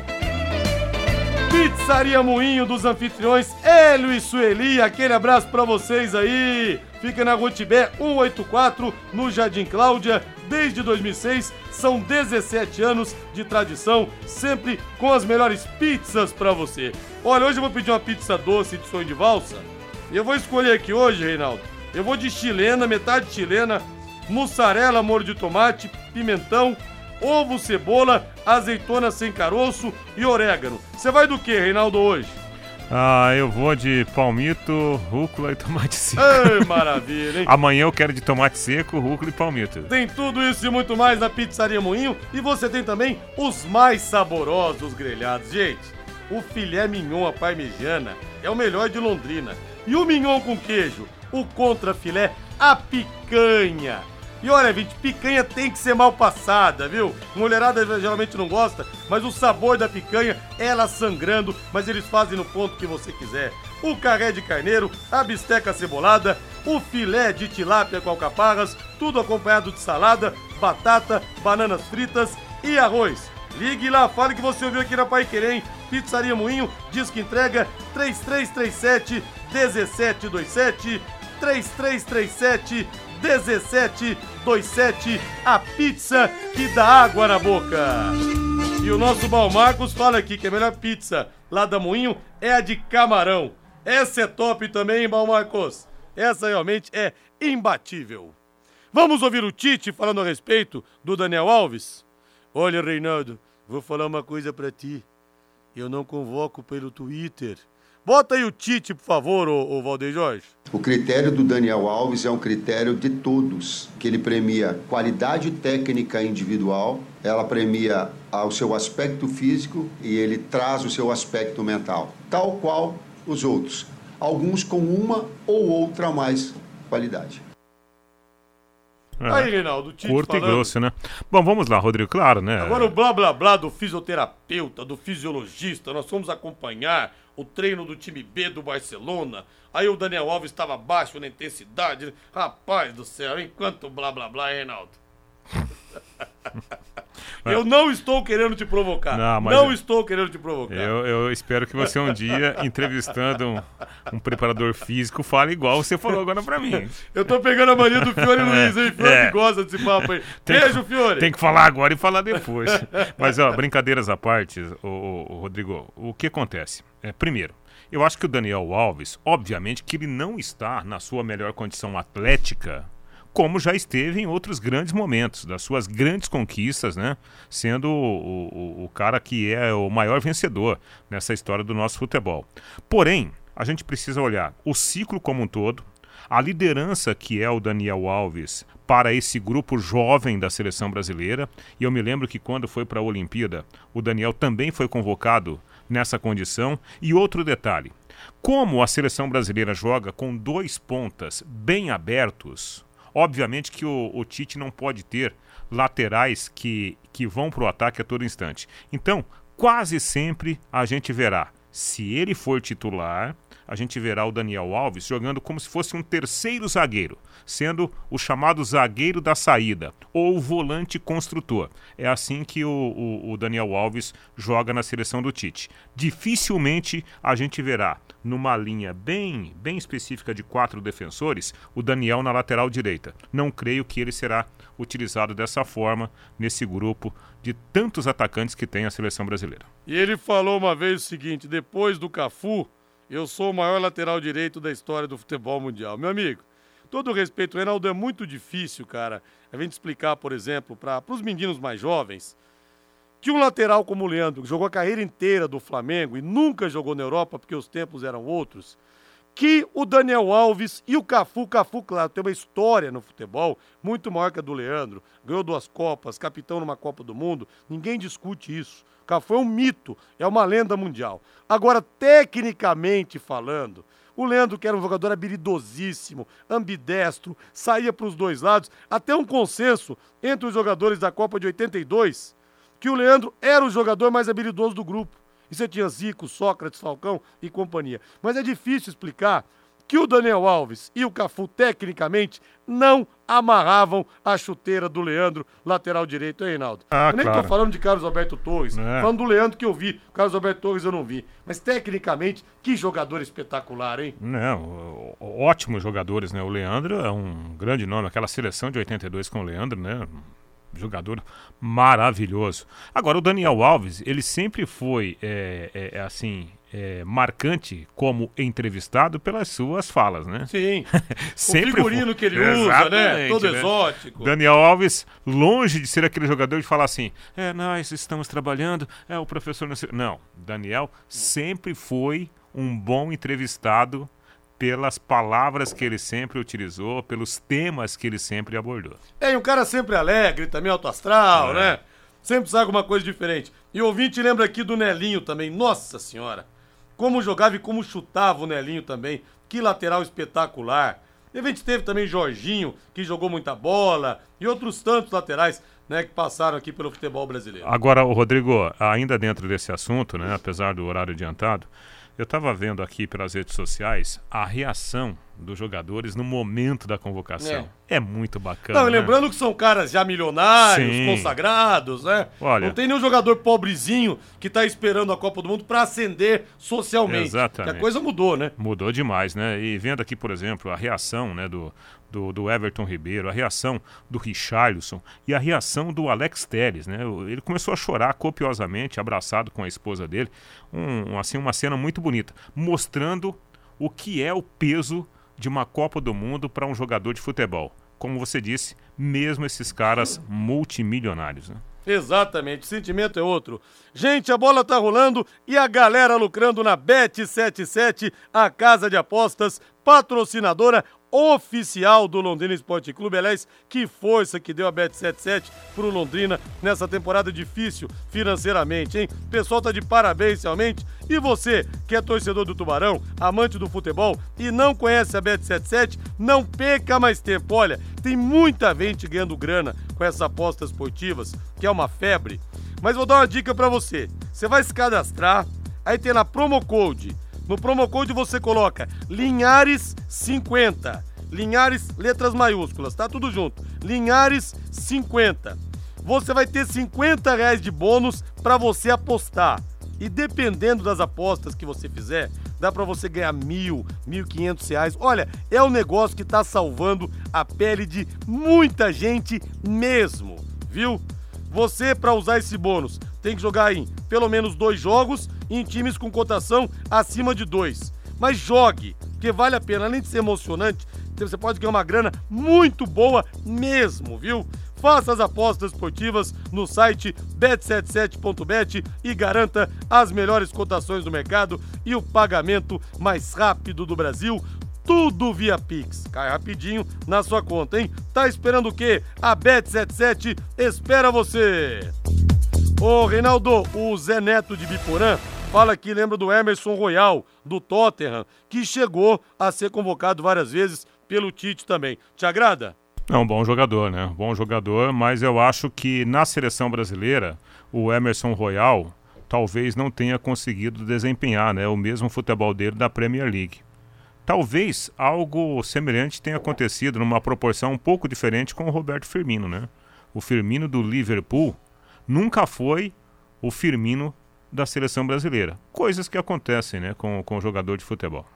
Pizzaria Moinho dos anfitriões Hélio e Sueli, aquele abraço pra vocês aí. Fica na Rua Tibé 184, no Jardim Cláudia, desde 2006. São 17 anos de tradição, sempre com as melhores pizzas pra você. Olha, hoje eu vou pedir uma pizza doce de sonho de valsa. E eu vou escolher aqui hoje, Reinaldo. Eu vou de chilena, metade chilena, mussarela, molho de tomate, pimentão, ovo, cebola, azeitona sem caroço e orégano. Você vai do que, Reinaldo, hoje? Ah, eu vou de palmito, rúcula e tomate seco. Ei, maravilha, hein? Amanhã eu quero de tomate seco, rúcula e palmito. Tem tudo isso e muito mais na Pizzaria Moinho. E você tem também os mais saborosos grelhados. Gente, o filé mignon à parmegiana é o melhor de Londrina. E o mignon com queijo, o contra filé, a picanha. E olha, gente, picanha tem que ser mal passada, viu? Mulherada geralmente não gosta, mas o sabor da picanha, ela sangrando, mas eles fazem no ponto que você quiser. O carré de carneiro, a bisteca cebolada, o filé de tilápia com alcaparras, tudo acompanhado de salada, batata, bananas fritas e arroz. Ligue lá, fale que você ouviu aqui na Pai Querem. Pizzaria Moinho, diz que entrega 3337 1727 3337 1727, a pizza que dá água na boca. E o nosso Balmarcos fala aqui que a melhor pizza lá da Moinho é a de camarão. Essa é top também, Balmarcos? Essa realmente é imbatível. Vamos ouvir o Tite falando a respeito do Daniel Alves? Olha, Reinaldo, vou falar uma coisa para ti. Eu não convoco pelo Twitter. Bota aí o Tite, por favor, ô Valdeir Jorge. O critério do Daniel Alves é um critério de todos, que ele premia qualidade técnica individual, ela premia o seu aspecto físico e ele traz o seu aspecto mental, tal qual os outros, alguns com uma ou outra mais qualidade. É. Aí, Reinaldo, Tite Curto falando. e grosso, né? Bom, vamos lá, Rodrigo, claro, né? Agora o blá blá blá do fisioterapeuta, do fisiologista, nós fomos acompanhar o treino do time B do Barcelona. Aí o Daniel Alves estava baixo na intensidade. Rapaz do céu, enquanto blá blá blá, Reinaldo. Eu não estou querendo te provocar. Não, não eu, estou querendo te provocar. Eu, eu, espero que você um dia, entrevistando um, um, preparador físico, fale igual você falou agora pra mim. Eu tô pegando a mania do Fiore Luiz, hein? Fiore é. gosta desse papo aí. Tem Beijo, que, Fiore. Tem que falar agora e falar depois. Mas, ó, brincadeiras à parte, o Rodrigo, o que acontece? É, primeiro, eu acho que o Daniel Alves, obviamente que ele não está na sua melhor condição atlética como já esteve em outros grandes momentos, das suas grandes conquistas, né? Sendo o, o, o cara que é o maior vencedor nessa história do nosso futebol. Porém, a gente precisa olhar o ciclo como um todo, a liderança que é o Daniel Alves para esse grupo jovem da seleção brasileira. E eu me lembro que quando foi para a Olimpíada, o Daniel também foi convocado nessa condição. E outro detalhe: como a seleção brasileira joga com dois pontas bem abertos, Obviamente que o, o Tite não pode ter laterais que, que vão para o ataque a todo instante. Então, quase sempre a gente verá, se ele for titular, a gente verá o Daniel Alves jogando como se fosse um terceiro zagueiro, sendo o chamado zagueiro da saída ou volante construtor. É assim que o, o, o Daniel Alves joga na seleção do Tite. Dificilmente a gente verá numa linha bem, bem específica de quatro defensores o Daniel na lateral direita. Não creio que ele será utilizado dessa forma nesse grupo de tantos atacantes que tem a seleção brasileira. E ele falou uma vez o seguinte: depois do Cafu, eu sou o maior lateral direito da história do futebol mundial. Meu amigo, todo respeito, Reinaldo, é muito difícil, cara, a gente explicar, por exemplo, para os meninos mais jovens, que um lateral como o Leandro, que jogou a carreira inteira do Flamengo e nunca jogou na Europa porque os tempos eram outros, que o Daniel Alves e o Cafu, Cafu, claro, tem uma história no futebol muito maior que a do Leandro, ganhou duas Copas, capitão numa Copa do Mundo, ninguém discute isso. É um mito, é uma lenda mundial. Agora, tecnicamente falando, o Leandro, que era um jogador habilidosíssimo, ambidestro, saía para os dois lados, até um consenso entre os jogadores da Copa de 82, que o Leandro era o jogador mais habilidoso do grupo. E você tinha Zico, Sócrates, Falcão e companhia. Mas é difícil explicar que o Daniel Alves e o Cafu, tecnicamente, não amarravam a chuteira do Leandro, lateral direito, hein, Reinaldo? Ah, eu nem claro. tô falando de Carlos Alberto Torres, é. falando do Leandro que eu vi. O Carlos Alberto Torres eu não vi. Mas tecnicamente, que jogador espetacular, hein? Não, ótimos jogadores, né? O Leandro é um grande nome, aquela seleção de 82 com o Leandro, né? jogador maravilhoso. Agora, o Daniel Alves, ele sempre foi, é, é, assim, é, marcante como entrevistado pelas suas falas, né? Sim. sempre o figurino que ele usa, né? Todo né? exótico. Daniel Alves, longe de ser aquele jogador de falar assim, é, nós estamos trabalhando, é o professor... Não, não Daniel sempre foi um bom entrevistado pelas palavras que ele sempre utilizou, pelos temas que ele sempre abordou. É, e um cara sempre alegre, também alto astral, é. né? Sempre sabe alguma coisa diferente. E o ouvinte lembra aqui do Nelinho também. Nossa Senhora! Como jogava e como chutava o Nelinho também. Que lateral espetacular. A gente teve também Jorginho, que jogou muita bola, e outros tantos laterais né, que passaram aqui pelo futebol brasileiro. Agora, o Rodrigo, ainda dentro desse assunto, né, apesar do horário adiantado, eu estava vendo aqui pelas redes sociais a reação dos jogadores no momento da convocação. É, é muito bacana. Não, né? lembrando que são caras já milionários, Sim. consagrados, né? Olha, Não tem nenhum jogador pobrezinho que está esperando a Copa do Mundo para ascender socialmente. Exatamente. Que a coisa mudou, né? Mudou demais, né? E vendo aqui, por exemplo, a reação né, do, do, do, Everton Ribeiro, a reação do Richarlison e a reação do Alex Telles, né? Ele começou a chorar copiosamente, abraçado com a esposa dele, um, assim uma cena muito bonita, mostrando o que é o peso de uma Copa do Mundo para um jogador de futebol. Como você disse, mesmo esses caras multimilionários, né? Exatamente, o sentimento é outro. Gente, a bola tá rolando e a galera lucrando na Bet77, a casa de apostas, patrocinadora oficial do Londrina Esporte Clube. Aliás, que força que deu a Bet77 pro Londrina nessa temporada difícil financeiramente, hein? O pessoal tá de parabéns realmente. E você, que é torcedor do Tubarão, amante do futebol e não conhece a Bet77, não perca mais tempo. Olha, tem muita gente ganhando grana com essas apostas esportivas, que é uma febre. Mas vou dar uma dica para você. Você vai se cadastrar, aí tem na promo code no promo code você coloca Linhares 50. Linhares, letras maiúsculas, tá tudo junto. Linhares 50. Você vai ter 50 reais de bônus para você apostar. E dependendo das apostas que você fizer, dá para você ganhar mil, mil quinhentos reais. Olha, é um negócio que tá salvando a pele de muita gente mesmo, viu? Você, para usar esse bônus, tem que jogar em pelo menos dois jogos em times com cotação acima de dois. Mas jogue, porque vale a pena. Além de ser emocionante, você pode ganhar uma grana muito boa mesmo, viu? Faça as apostas esportivas no site bet77.bet e garanta as melhores cotações do mercado e o pagamento mais rápido do Brasil tudo via Pix. Cai rapidinho na sua conta, hein? Tá esperando o quê? A Bet77 espera você! Ô, Reinaldo, o Zé Neto de Biporã fala que lembra do Emerson Royal, do Tottenham, que chegou a ser convocado várias vezes pelo Tite também. Te agrada? É um bom jogador, né? Bom jogador, mas eu acho que na seleção brasileira, o Emerson Royal talvez não tenha conseguido desempenhar né, o mesmo futebol dele da Premier League. Talvez algo semelhante tenha acontecido numa proporção um pouco diferente com o Roberto Firmino, né? O Firmino do Liverpool nunca foi o Firmino da seleção brasileira. Coisas que acontecem, né, com, com o jogador de futebol.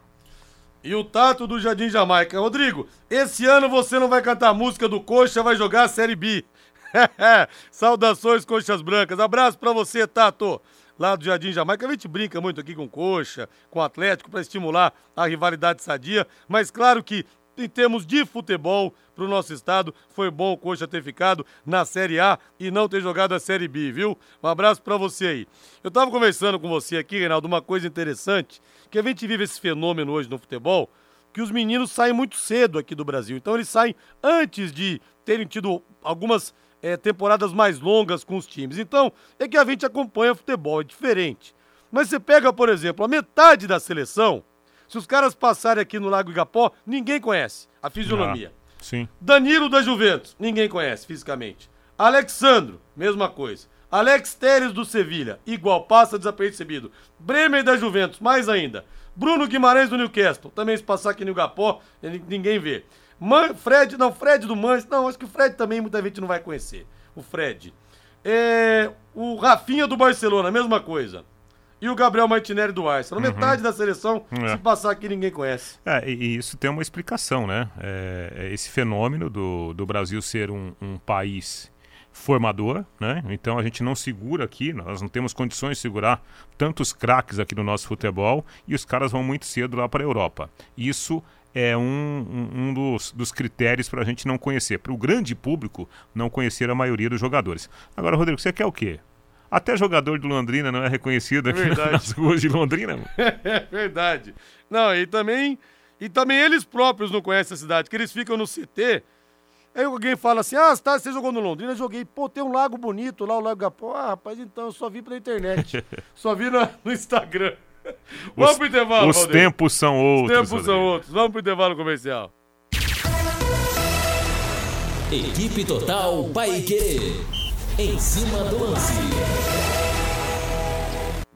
E o Tato do Jardim Jamaica. Rodrigo, esse ano você não vai cantar música do Coxa, vai jogar a Série B. Saudações, Coxas Brancas. Abraço para você, Tato lá do Jardim Jamaica. A gente brinca muito aqui com Coxa, com Atlético, para estimular a rivalidade sadia, mas claro que em termos de futebol para o nosso estado, foi bom o Coxa ter ficado na Série A e não ter jogado a Série B, viu? Um abraço para você aí. Eu estava conversando com você aqui, Reinaldo, uma coisa interessante, que a gente vive esse fenômeno hoje no futebol, que os meninos saem muito cedo aqui do Brasil. Então eles saem antes de terem tido algumas é, temporadas mais longas com os times. Então, é que a gente acompanha futebol, é diferente. Mas você pega, por exemplo, a metade da seleção, se os caras passarem aqui no Lago Igapó, ninguém conhece a fisionomia. Ah, sim. Danilo da Juventus, ninguém conhece fisicamente. Alexandro, mesma coisa. Alex Teres do Sevilha, igual, passa desapercebido. Bremer da Juventus, mais ainda. Bruno Guimarães do Newcastle, também se passar aqui no Igapó, ninguém vê. Man, Fred, não, Fred do Manchester, não, acho que o Fred também muita gente não vai conhecer. O Fred. É, o Rafinha do Barcelona, mesma coisa. E o Gabriel Martinelli do Arsenal. Uhum. Metade da seleção, é. se passar aqui, ninguém conhece. É, e isso tem uma explicação, né? É, é, esse fenômeno do, do Brasil ser um, um país formador, né? Então a gente não segura aqui, nós não temos condições de segurar tantos craques aqui no nosso futebol e os caras vão muito cedo lá para a Europa. Isso é um, um, dos, dos, critérios para a gente não conhecer, para o grande público não conhecer a maioria dos jogadores. Agora, Rodrigo, você quer o quê? Até jogador do Londrina não é reconhecido aqui é nas ruas de Londrina. é verdade. Não, e também, e também eles próprios não conhecem a cidade, que eles ficam no CT. Aí alguém fala assim: Ah, tá, você jogou no Londrina? Eu joguei. Pô, tem um lago bonito lá, o Lago Gapó. Ah, rapaz, então, eu só vi pela internet. só vi no, no Instagram. Vamos pro intervalo, Os Valdir. tempos são outros. Os tempos são outros. Vamos pro intervalo comercial. Equipe Total Paique. Em cima do lance.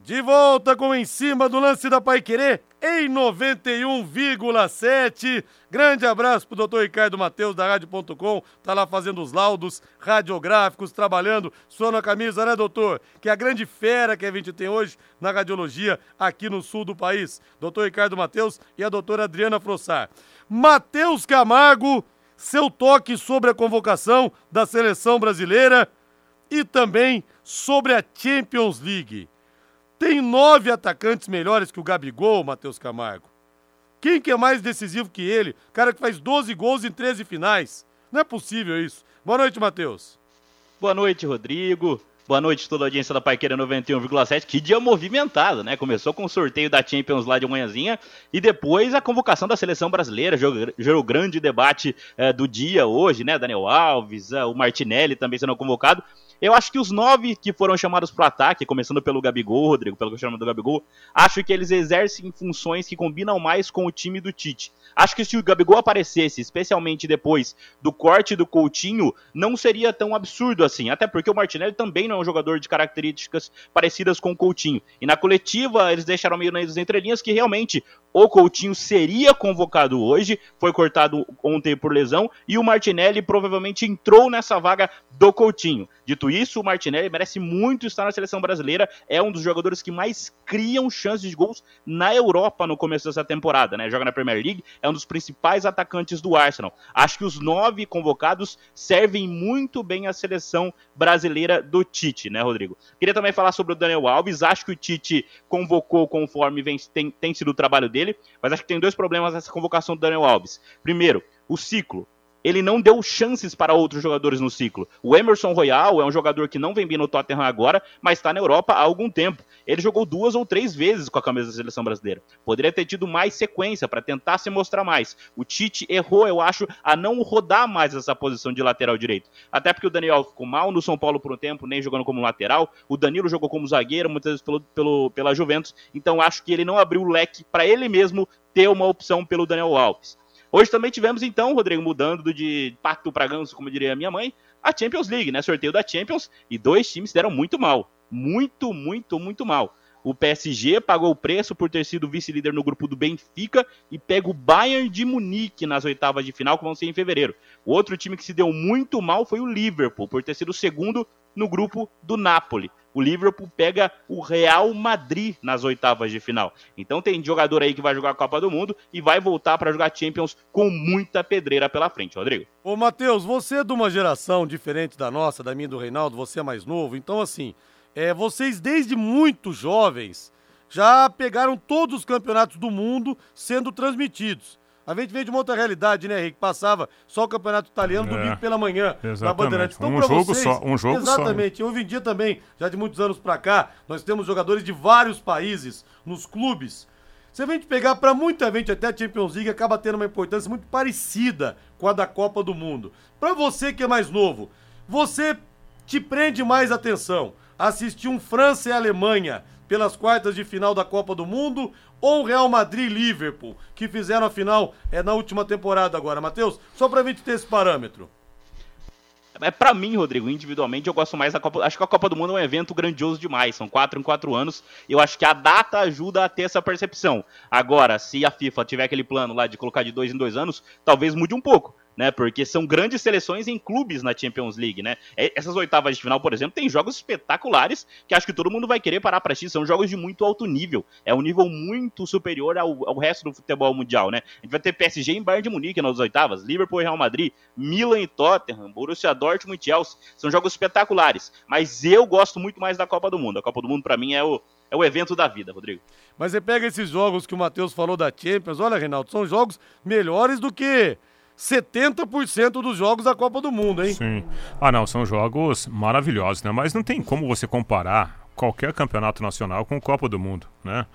De volta com Em cima do lance da Paiquerê em 91,7. Grande abraço pro doutor Ricardo Matheus da Rádio.com. Tá lá fazendo os laudos radiográficos, trabalhando, suando a camisa, né, doutor? Que é a grande fera que a gente tem hoje na radiologia aqui no sul do país. Doutor Ricardo Matheus e a doutora Adriana Frossar. Matheus Camargo, seu toque sobre a convocação da seleção brasileira e também sobre a Champions League. Tem nove atacantes melhores que o Gabigol, Matheus Camargo. Quem que é mais decisivo que ele? Cara que faz 12 gols em 13 finais. Não é possível isso. Boa noite, Matheus. Boa noite, Rodrigo. Boa noite toda a audiência da Paiqueira 91,7. Que dia movimentado, né? Começou com o sorteio da Champions lá de manhãzinha e depois a convocação da seleção brasileira. Gerou grande debate é, do dia hoje, né? Daniel Alves, é, o Martinelli também sendo convocado. Eu acho que os nove que foram chamados para ataque, começando pelo Gabigol, Rodrigo, pelo que eu chamo do Gabigol, acho que eles exercem funções que combinam mais com o time do Tite. Acho que se o Gabigol aparecesse, especialmente depois do corte do Coutinho, não seria tão absurdo assim. Até porque o Martinelli também não é um jogador de características parecidas com o Coutinho. E na coletiva, eles deixaram meio nas entrelinhas que realmente o Coutinho seria convocado hoje, foi cortado ontem por lesão, e o Martinelli provavelmente entrou nessa vaga do Coutinho. Dito isso, o Martinelli merece muito estar na seleção brasileira, é um dos jogadores que mais criam chances de gols na Europa no começo dessa temporada, né? Joga na Premier League, é um dos principais atacantes do Arsenal. Acho que os nove convocados servem muito bem à seleção brasileira do Tite, né, Rodrigo? Queria também falar sobre o Daniel Alves, acho que o Tite convocou conforme vem, tem, tem sido o trabalho dele, mas acho que tem dois problemas nessa convocação do Daniel Alves. Primeiro, o ciclo ele não deu chances para outros jogadores no ciclo. O Emerson Royal é um jogador que não vem bem no Tottenham agora, mas está na Europa há algum tempo. Ele jogou duas ou três vezes com a camisa da seleção brasileira. Poderia ter tido mais sequência para tentar se mostrar mais. O Tite errou, eu acho, a não rodar mais essa posição de lateral direito. Até porque o Daniel ficou mal no São Paulo por um tempo, nem jogando como lateral. O Danilo jogou como zagueiro, muitas vezes pelo, pelo, pela Juventus. Então acho que ele não abriu o leque para ele mesmo ter uma opção pelo Daniel Alves. Hoje também tivemos, então, Rodrigo, mudando de pato para ganso, como diria a minha mãe, a Champions League, né? Sorteio da Champions, e dois times deram muito mal. Muito, muito, muito mal. O PSG pagou o preço por ter sido vice-líder no grupo do Benfica e pega o Bayern de Munique nas oitavas de final, que vão ser em fevereiro. O outro time que se deu muito mal foi o Liverpool, por ter sido o segundo no grupo do Napoli o Liverpool pega o Real Madrid nas oitavas de final. Então tem jogador aí que vai jogar a Copa do Mundo e vai voltar para jogar Champions com muita pedreira pela frente, Rodrigo. Ô, Matheus, você é de uma geração diferente da nossa, da minha e do Reinaldo, você é mais novo, então assim, é, vocês desde muito jovens já pegaram todos os campeonatos do mundo sendo transmitidos. A gente veio de uma outra realidade, né, Henrique? Passava só o campeonato italiano é, domingo pela manhã da Bandeirantes. Então, um jogo vocês, só, um jogo Exatamente. Só. Hoje em dia também, já de muitos anos para cá, nós temos jogadores de vários países nos clubes. Se a gente pegar para muita gente, até a Champions League acaba tendo uma importância muito parecida com a da Copa do Mundo. Para você que é mais novo, você te prende mais atenção assistir um França e Alemanha pelas quartas de final da Copa do Mundo ou Real Madrid Liverpool, que fizeram a final é, na última temporada agora, Matheus? Só pra gente ter esse parâmetro. É para mim, Rodrigo, individualmente, eu gosto mais da Copa. Acho que a Copa do Mundo é um evento grandioso demais. São quatro em quatro anos. Eu acho que a data ajuda a ter essa percepção. Agora, se a FIFA tiver aquele plano lá de colocar de dois em dois anos, talvez mude um pouco né? Porque são grandes seleções em clubes na Champions League, né? Essas oitavas de final, por exemplo, tem jogos espetaculares que acho que todo mundo vai querer parar para assistir. São jogos de muito alto nível. É um nível muito superior ao, ao resto do futebol mundial, né? A gente vai ter PSG em Bayern de Munique nas oitavas, Liverpool e Real Madrid, Milan e Tottenham, Borussia Dortmund e Chelsea. São jogos espetaculares. Mas eu gosto muito mais da Copa do Mundo. A Copa do Mundo, para mim, é o, é o evento da vida, Rodrigo. Mas você pega esses jogos que o Matheus falou da Champions, olha, Reinaldo, são jogos melhores do que 70% dos jogos da Copa do Mundo, hein? Sim. Ah, não, são jogos maravilhosos, né? Mas não tem como você comparar qualquer campeonato nacional com Copa do Mundo, né?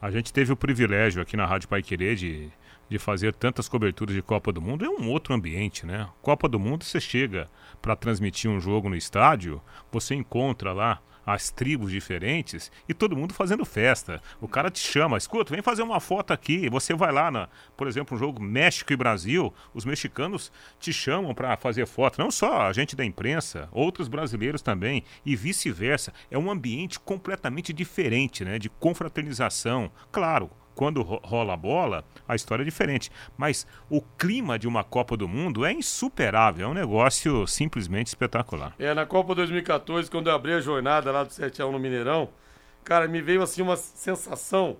A gente teve o privilégio aqui na Rádio Pai Querer de, de fazer tantas coberturas de Copa do Mundo. É um outro ambiente, né? Copa do Mundo, você chega para transmitir um jogo no estádio, você encontra lá as tribos diferentes e todo mundo fazendo festa. O cara te chama, escuta, vem fazer uma foto aqui. Você vai lá, na, por exemplo, um jogo México e Brasil, os mexicanos te chamam para fazer foto. Não só a gente da imprensa, outros brasileiros também e vice-versa. É um ambiente completamente diferente, né? De confraternização. Claro, quando rola a bola, a história é diferente. Mas o clima de uma Copa do Mundo é insuperável, é um negócio simplesmente espetacular. É, na Copa 2014, quando eu abri a jornada lá do 7x1 no Mineirão, cara, me veio assim uma sensação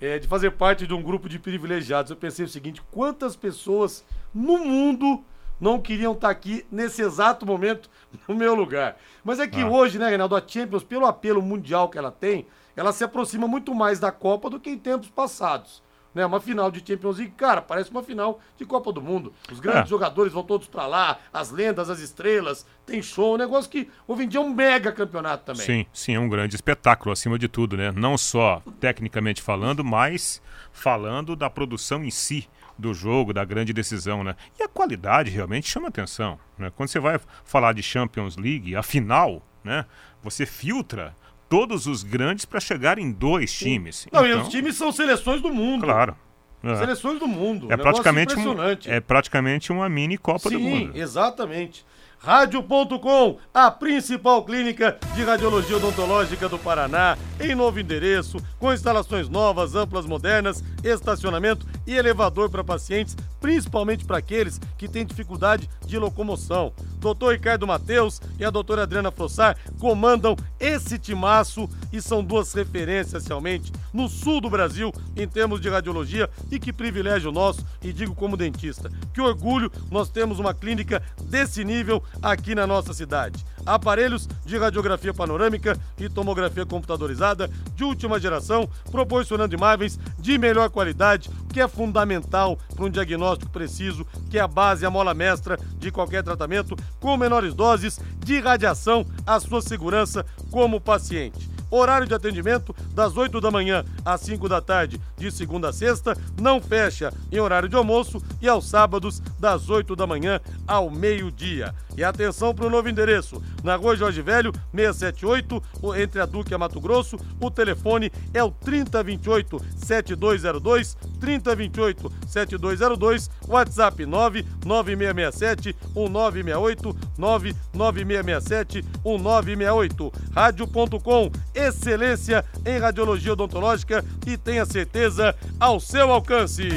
é, de fazer parte de um grupo de privilegiados. Eu pensei o seguinte: quantas pessoas no mundo não queriam estar aqui nesse exato momento no meu lugar? Mas é que ah. hoje, né, Reinaldo, a Champions, pelo apelo mundial que ela tem, ela se aproxima muito mais da Copa do que em tempos passados. Né, uma final de Champions League, cara, parece uma final de Copa do Mundo. Os grandes é. jogadores vão todos para lá, as lendas, as estrelas, tem show, um negócio que hoje em dia é um mega campeonato também. Sim, sim, é um grande espetáculo acima de tudo, né? Não só tecnicamente falando, mas falando da produção em si do jogo, da grande decisão, né? E a qualidade realmente chama atenção, né? Quando você vai falar de Champions League, a final, né? Você filtra todos os grandes para chegar em dois times. Não, então, e os times são seleções do mundo. Claro. É. Seleções do mundo. É, praticamente um, é praticamente uma mini Copa Sim, do Mundo. Sim, exatamente. Rádio.com, a principal clínica de radiologia odontológica do Paraná, em novo endereço, com instalações novas, amplas, modernas, estacionamento e elevador para pacientes, principalmente para aqueles que têm dificuldade de locomoção. Doutor Ricardo Mateus e a doutora Adriana Frossar comandam esse timaço e são duas referências realmente no sul do Brasil em termos de radiologia e que privilégio nosso, e digo como dentista, que orgulho nós temos uma clínica desse nível aqui na nossa cidade. Aparelhos de radiografia panorâmica e tomografia computadorizada de última geração, proporcionando imagens de melhor qualidade, que é fundamental para um diagnóstico preciso, que é a base, a mola mestra de qualquer tratamento, com menores doses de radiação, a sua segurança como paciente. Horário de atendimento das 8 da manhã às 5 da tarde, de segunda a sexta, não fecha em horário de almoço e aos sábados das 8 da manhã ao meio-dia. E atenção para o novo endereço, na Rua Jorge Velho, 678, entre a Duque e a Mato Grosso. O telefone é o 3028 7202, 3028 7202, WhatsApp 99667 1968, 99667 1968. Rádio.com excelência em radiologia odontológica e tenha certeza ao seu alcance.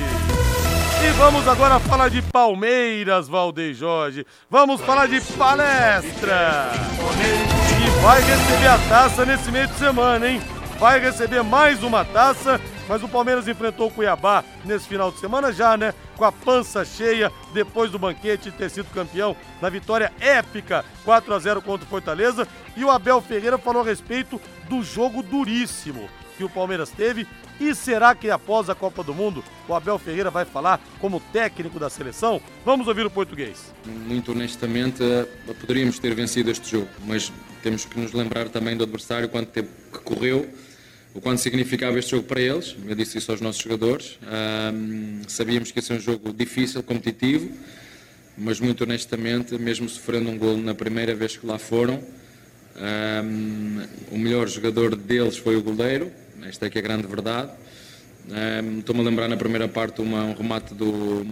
E vamos agora falar de Palmeiras, Valdeir Jorge. Vamos falar de palestra. E vai receber a taça nesse meio de semana, hein? Vai receber mais uma taça, mas o Palmeiras enfrentou o Cuiabá nesse final de semana já, né? Com a pança cheia depois do banquete ter sido campeão na vitória épica 4 a 0 contra o Fortaleza. E o Abel Ferreira falou a respeito do jogo duríssimo que o Palmeiras teve. E será que após a Copa do Mundo o Abel Ferreira vai falar como técnico da seleção? Vamos ouvir o português. Muito honestamente, eh, poderíamos ter vencido este jogo, mas temos que nos lembrar também do adversário, quanto tempo que correu, o quanto significava este jogo para eles. Eu disse isso aos nossos jogadores. Um, sabíamos que ia ser um jogo difícil, competitivo, mas muito honestamente, mesmo sofrendo um golo na primeira vez que lá foram, um, o melhor jogador deles foi o goleiro, esta é que é a grande verdade. Um, Estou-me a lembrar na primeira parte uma, um remate do,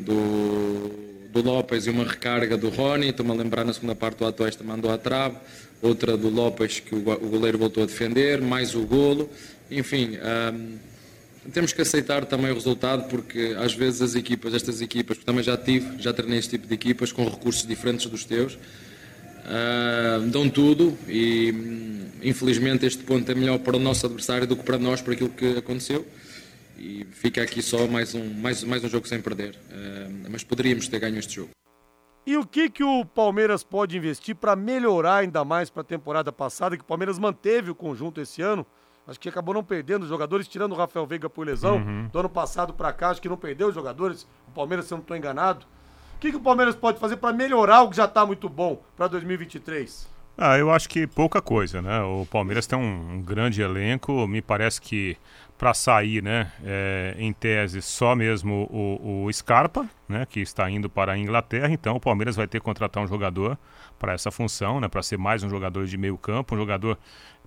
do, do Lopes e uma recarga do Rony. Estou-me a lembrar na segunda parte o Atuesta mandou à trave, outra do Lopes que o, goleiro voltou a defender, mais o golo. Enfim, um, temos que aceitar também o resultado porque às vezes as equipas, estas equipas, porque também já tive, já treinei este tipo de equipas com recursos diferentes dos teus uh, dão tudo e infelizmente este ponto é melhor para o nosso adversário do que para nós por aquilo que aconteceu e fica aqui só mais um, mais, mais um jogo sem perder, uh, mas poderíamos ter ganho este jogo. E o que, que o Palmeiras pode investir para melhorar ainda mais para a temporada passada, que o Palmeiras manteve o conjunto esse ano? Acho que acabou não perdendo os jogadores, tirando o Rafael Veiga por lesão. Uhum. Do ano passado para cá, acho que não perdeu os jogadores. O Palmeiras, se eu não estou enganado. Que, que o Palmeiras pode fazer para melhorar o que já está muito bom para 2023? Ah, eu acho que pouca coisa, né? O Palmeiras tem um, um grande elenco, me parece que para sair, né, é, em tese, só mesmo o, o, Scarpa, né, que está indo para a Inglaterra, então o Palmeiras vai ter que contratar um jogador para essa função, né, para ser mais um jogador de meio campo, um jogador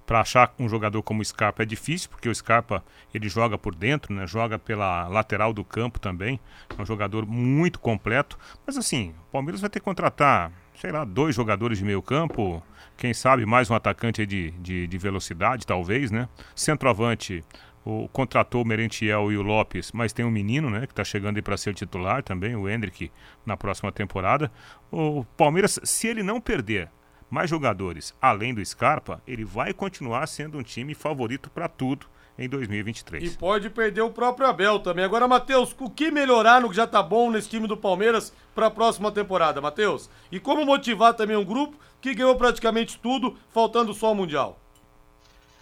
para achar um jogador como o Scarpa é difícil, porque o Scarpa ele joga por dentro, né? joga pela lateral do campo também. É um jogador muito completo. Mas assim, o Palmeiras vai ter que contratar, sei lá, dois jogadores de meio campo. Quem sabe mais um atacante de, de, de velocidade, talvez, né? Centroavante, o, contratou o Merentiel e o Lopes, mas tem um menino, né, que está chegando aí para ser titular também, o Hendrick, na próxima temporada. O Palmeiras, se ele não perder mais jogadores além do Scarpa, ele vai continuar sendo um time favorito para tudo em 2023. E pode perder o próprio Abel também. Agora, Matheus, o que melhorar no que já tá bom nesse time do Palmeiras para a próxima temporada, Matheus? E como motivar também um grupo que ganhou praticamente tudo, faltando só o Mundial?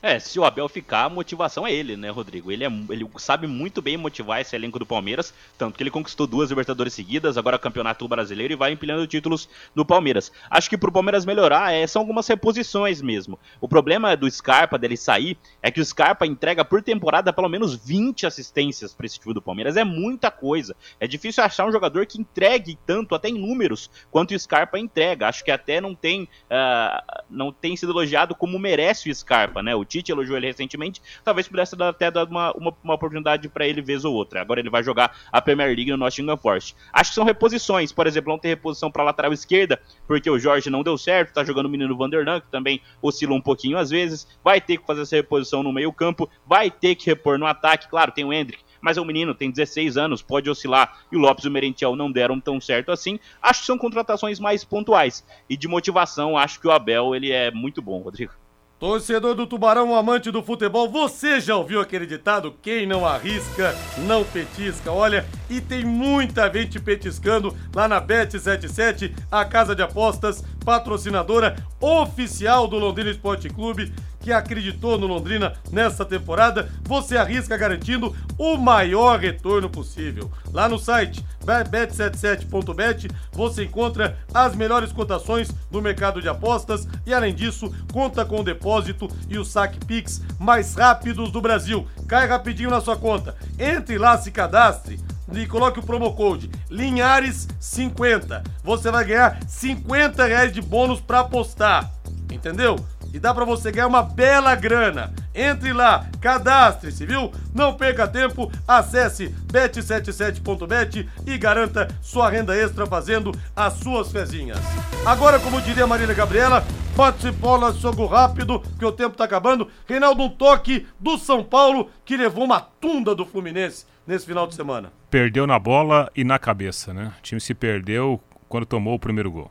É, se o Abel ficar, a motivação é ele, né, Rodrigo? Ele, é, ele sabe muito bem motivar esse elenco do Palmeiras, tanto que ele conquistou duas Libertadores seguidas, agora Campeonato Brasileiro e vai empilhando títulos no Palmeiras. Acho que pro Palmeiras melhorar é, são algumas reposições mesmo. O problema do Scarpa, dele sair, é que o Scarpa entrega por temporada pelo menos 20 assistências para esse time do Palmeiras. É muita coisa. É difícil achar um jogador que entregue tanto, até em números, quanto o Scarpa entrega. Acho que até não tem, uh, não tem sido elogiado como merece o Scarpa, né? O Tite elogiou ele recentemente, talvez pudesse dar, até dar uma, uma, uma oportunidade para ele vez ou outra. Agora ele vai jogar a Premier League no Nottingham Forest. Acho que são reposições, por exemplo, não ter reposição para lateral esquerda, porque o Jorge não deu certo, tá jogando o menino Vanderlan, que também oscila um pouquinho às vezes, vai ter que fazer essa reposição no meio campo, vai ter que repor no ataque, claro, tem o Hendrick, mas é um menino, tem 16 anos, pode oscilar, e o Lopes e o Merentiel não deram tão certo assim. Acho que são contratações mais pontuais. E de motivação, acho que o Abel ele é muito bom, Rodrigo. Torcedor do Tubarão, amante do futebol, você já ouviu aquele ditado? Quem não arrisca, não petisca. Olha, e tem muita gente petiscando lá na Bet77, a casa de apostas, patrocinadora oficial do Londrina Esporte Clube que acreditou no Londrina nessa temporada, você arrisca garantindo o maior retorno possível. Lá no site bet77.bet você encontra as melhores cotações do mercado de apostas e além disso, conta com o depósito e o saque Pix mais rápidos do Brasil. Cai rapidinho na sua conta. Entre lá, se cadastre e coloque o promo code Linhares50. Você vai ganhar 50 reais de bônus para apostar. Entendeu? E dá para você ganhar uma bela grana. Entre lá, cadastre-se, viu? Não perca tempo, acesse bet77.bet e garanta sua renda extra fazendo as suas fezinhas. Agora, como diria Marília Gabriela, bate bola, jogo rápido, que o tempo tá acabando. Reinaldo, um toque do São Paulo que levou uma tunda do Fluminense nesse final de semana. Perdeu na bola e na cabeça, né? O time se perdeu quando tomou o primeiro gol.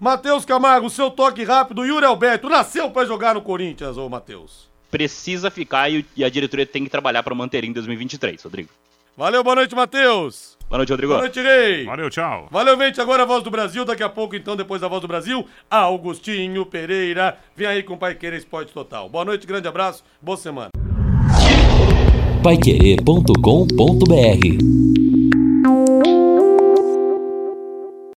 Matheus Camargo, seu toque rápido. Yuri Alberto, nasceu para jogar no Corinthians, ô Matheus. Precisa ficar e, a diretoria tem que trabalhar para manter em 2023, Rodrigo. Valeu, boa noite, Matheus. Boa noite, Rodrigo. Boa noite, Rei. Valeu, tchau. Valeu, gente. Agora a Voz do Brasil. Daqui a pouco, então, depois da Voz do Brasil, Augustinho Pereira. Vem aí com o Pai Querer Esporte Total. Boa noite, grande abraço, boa semana. Paiquerê.com.br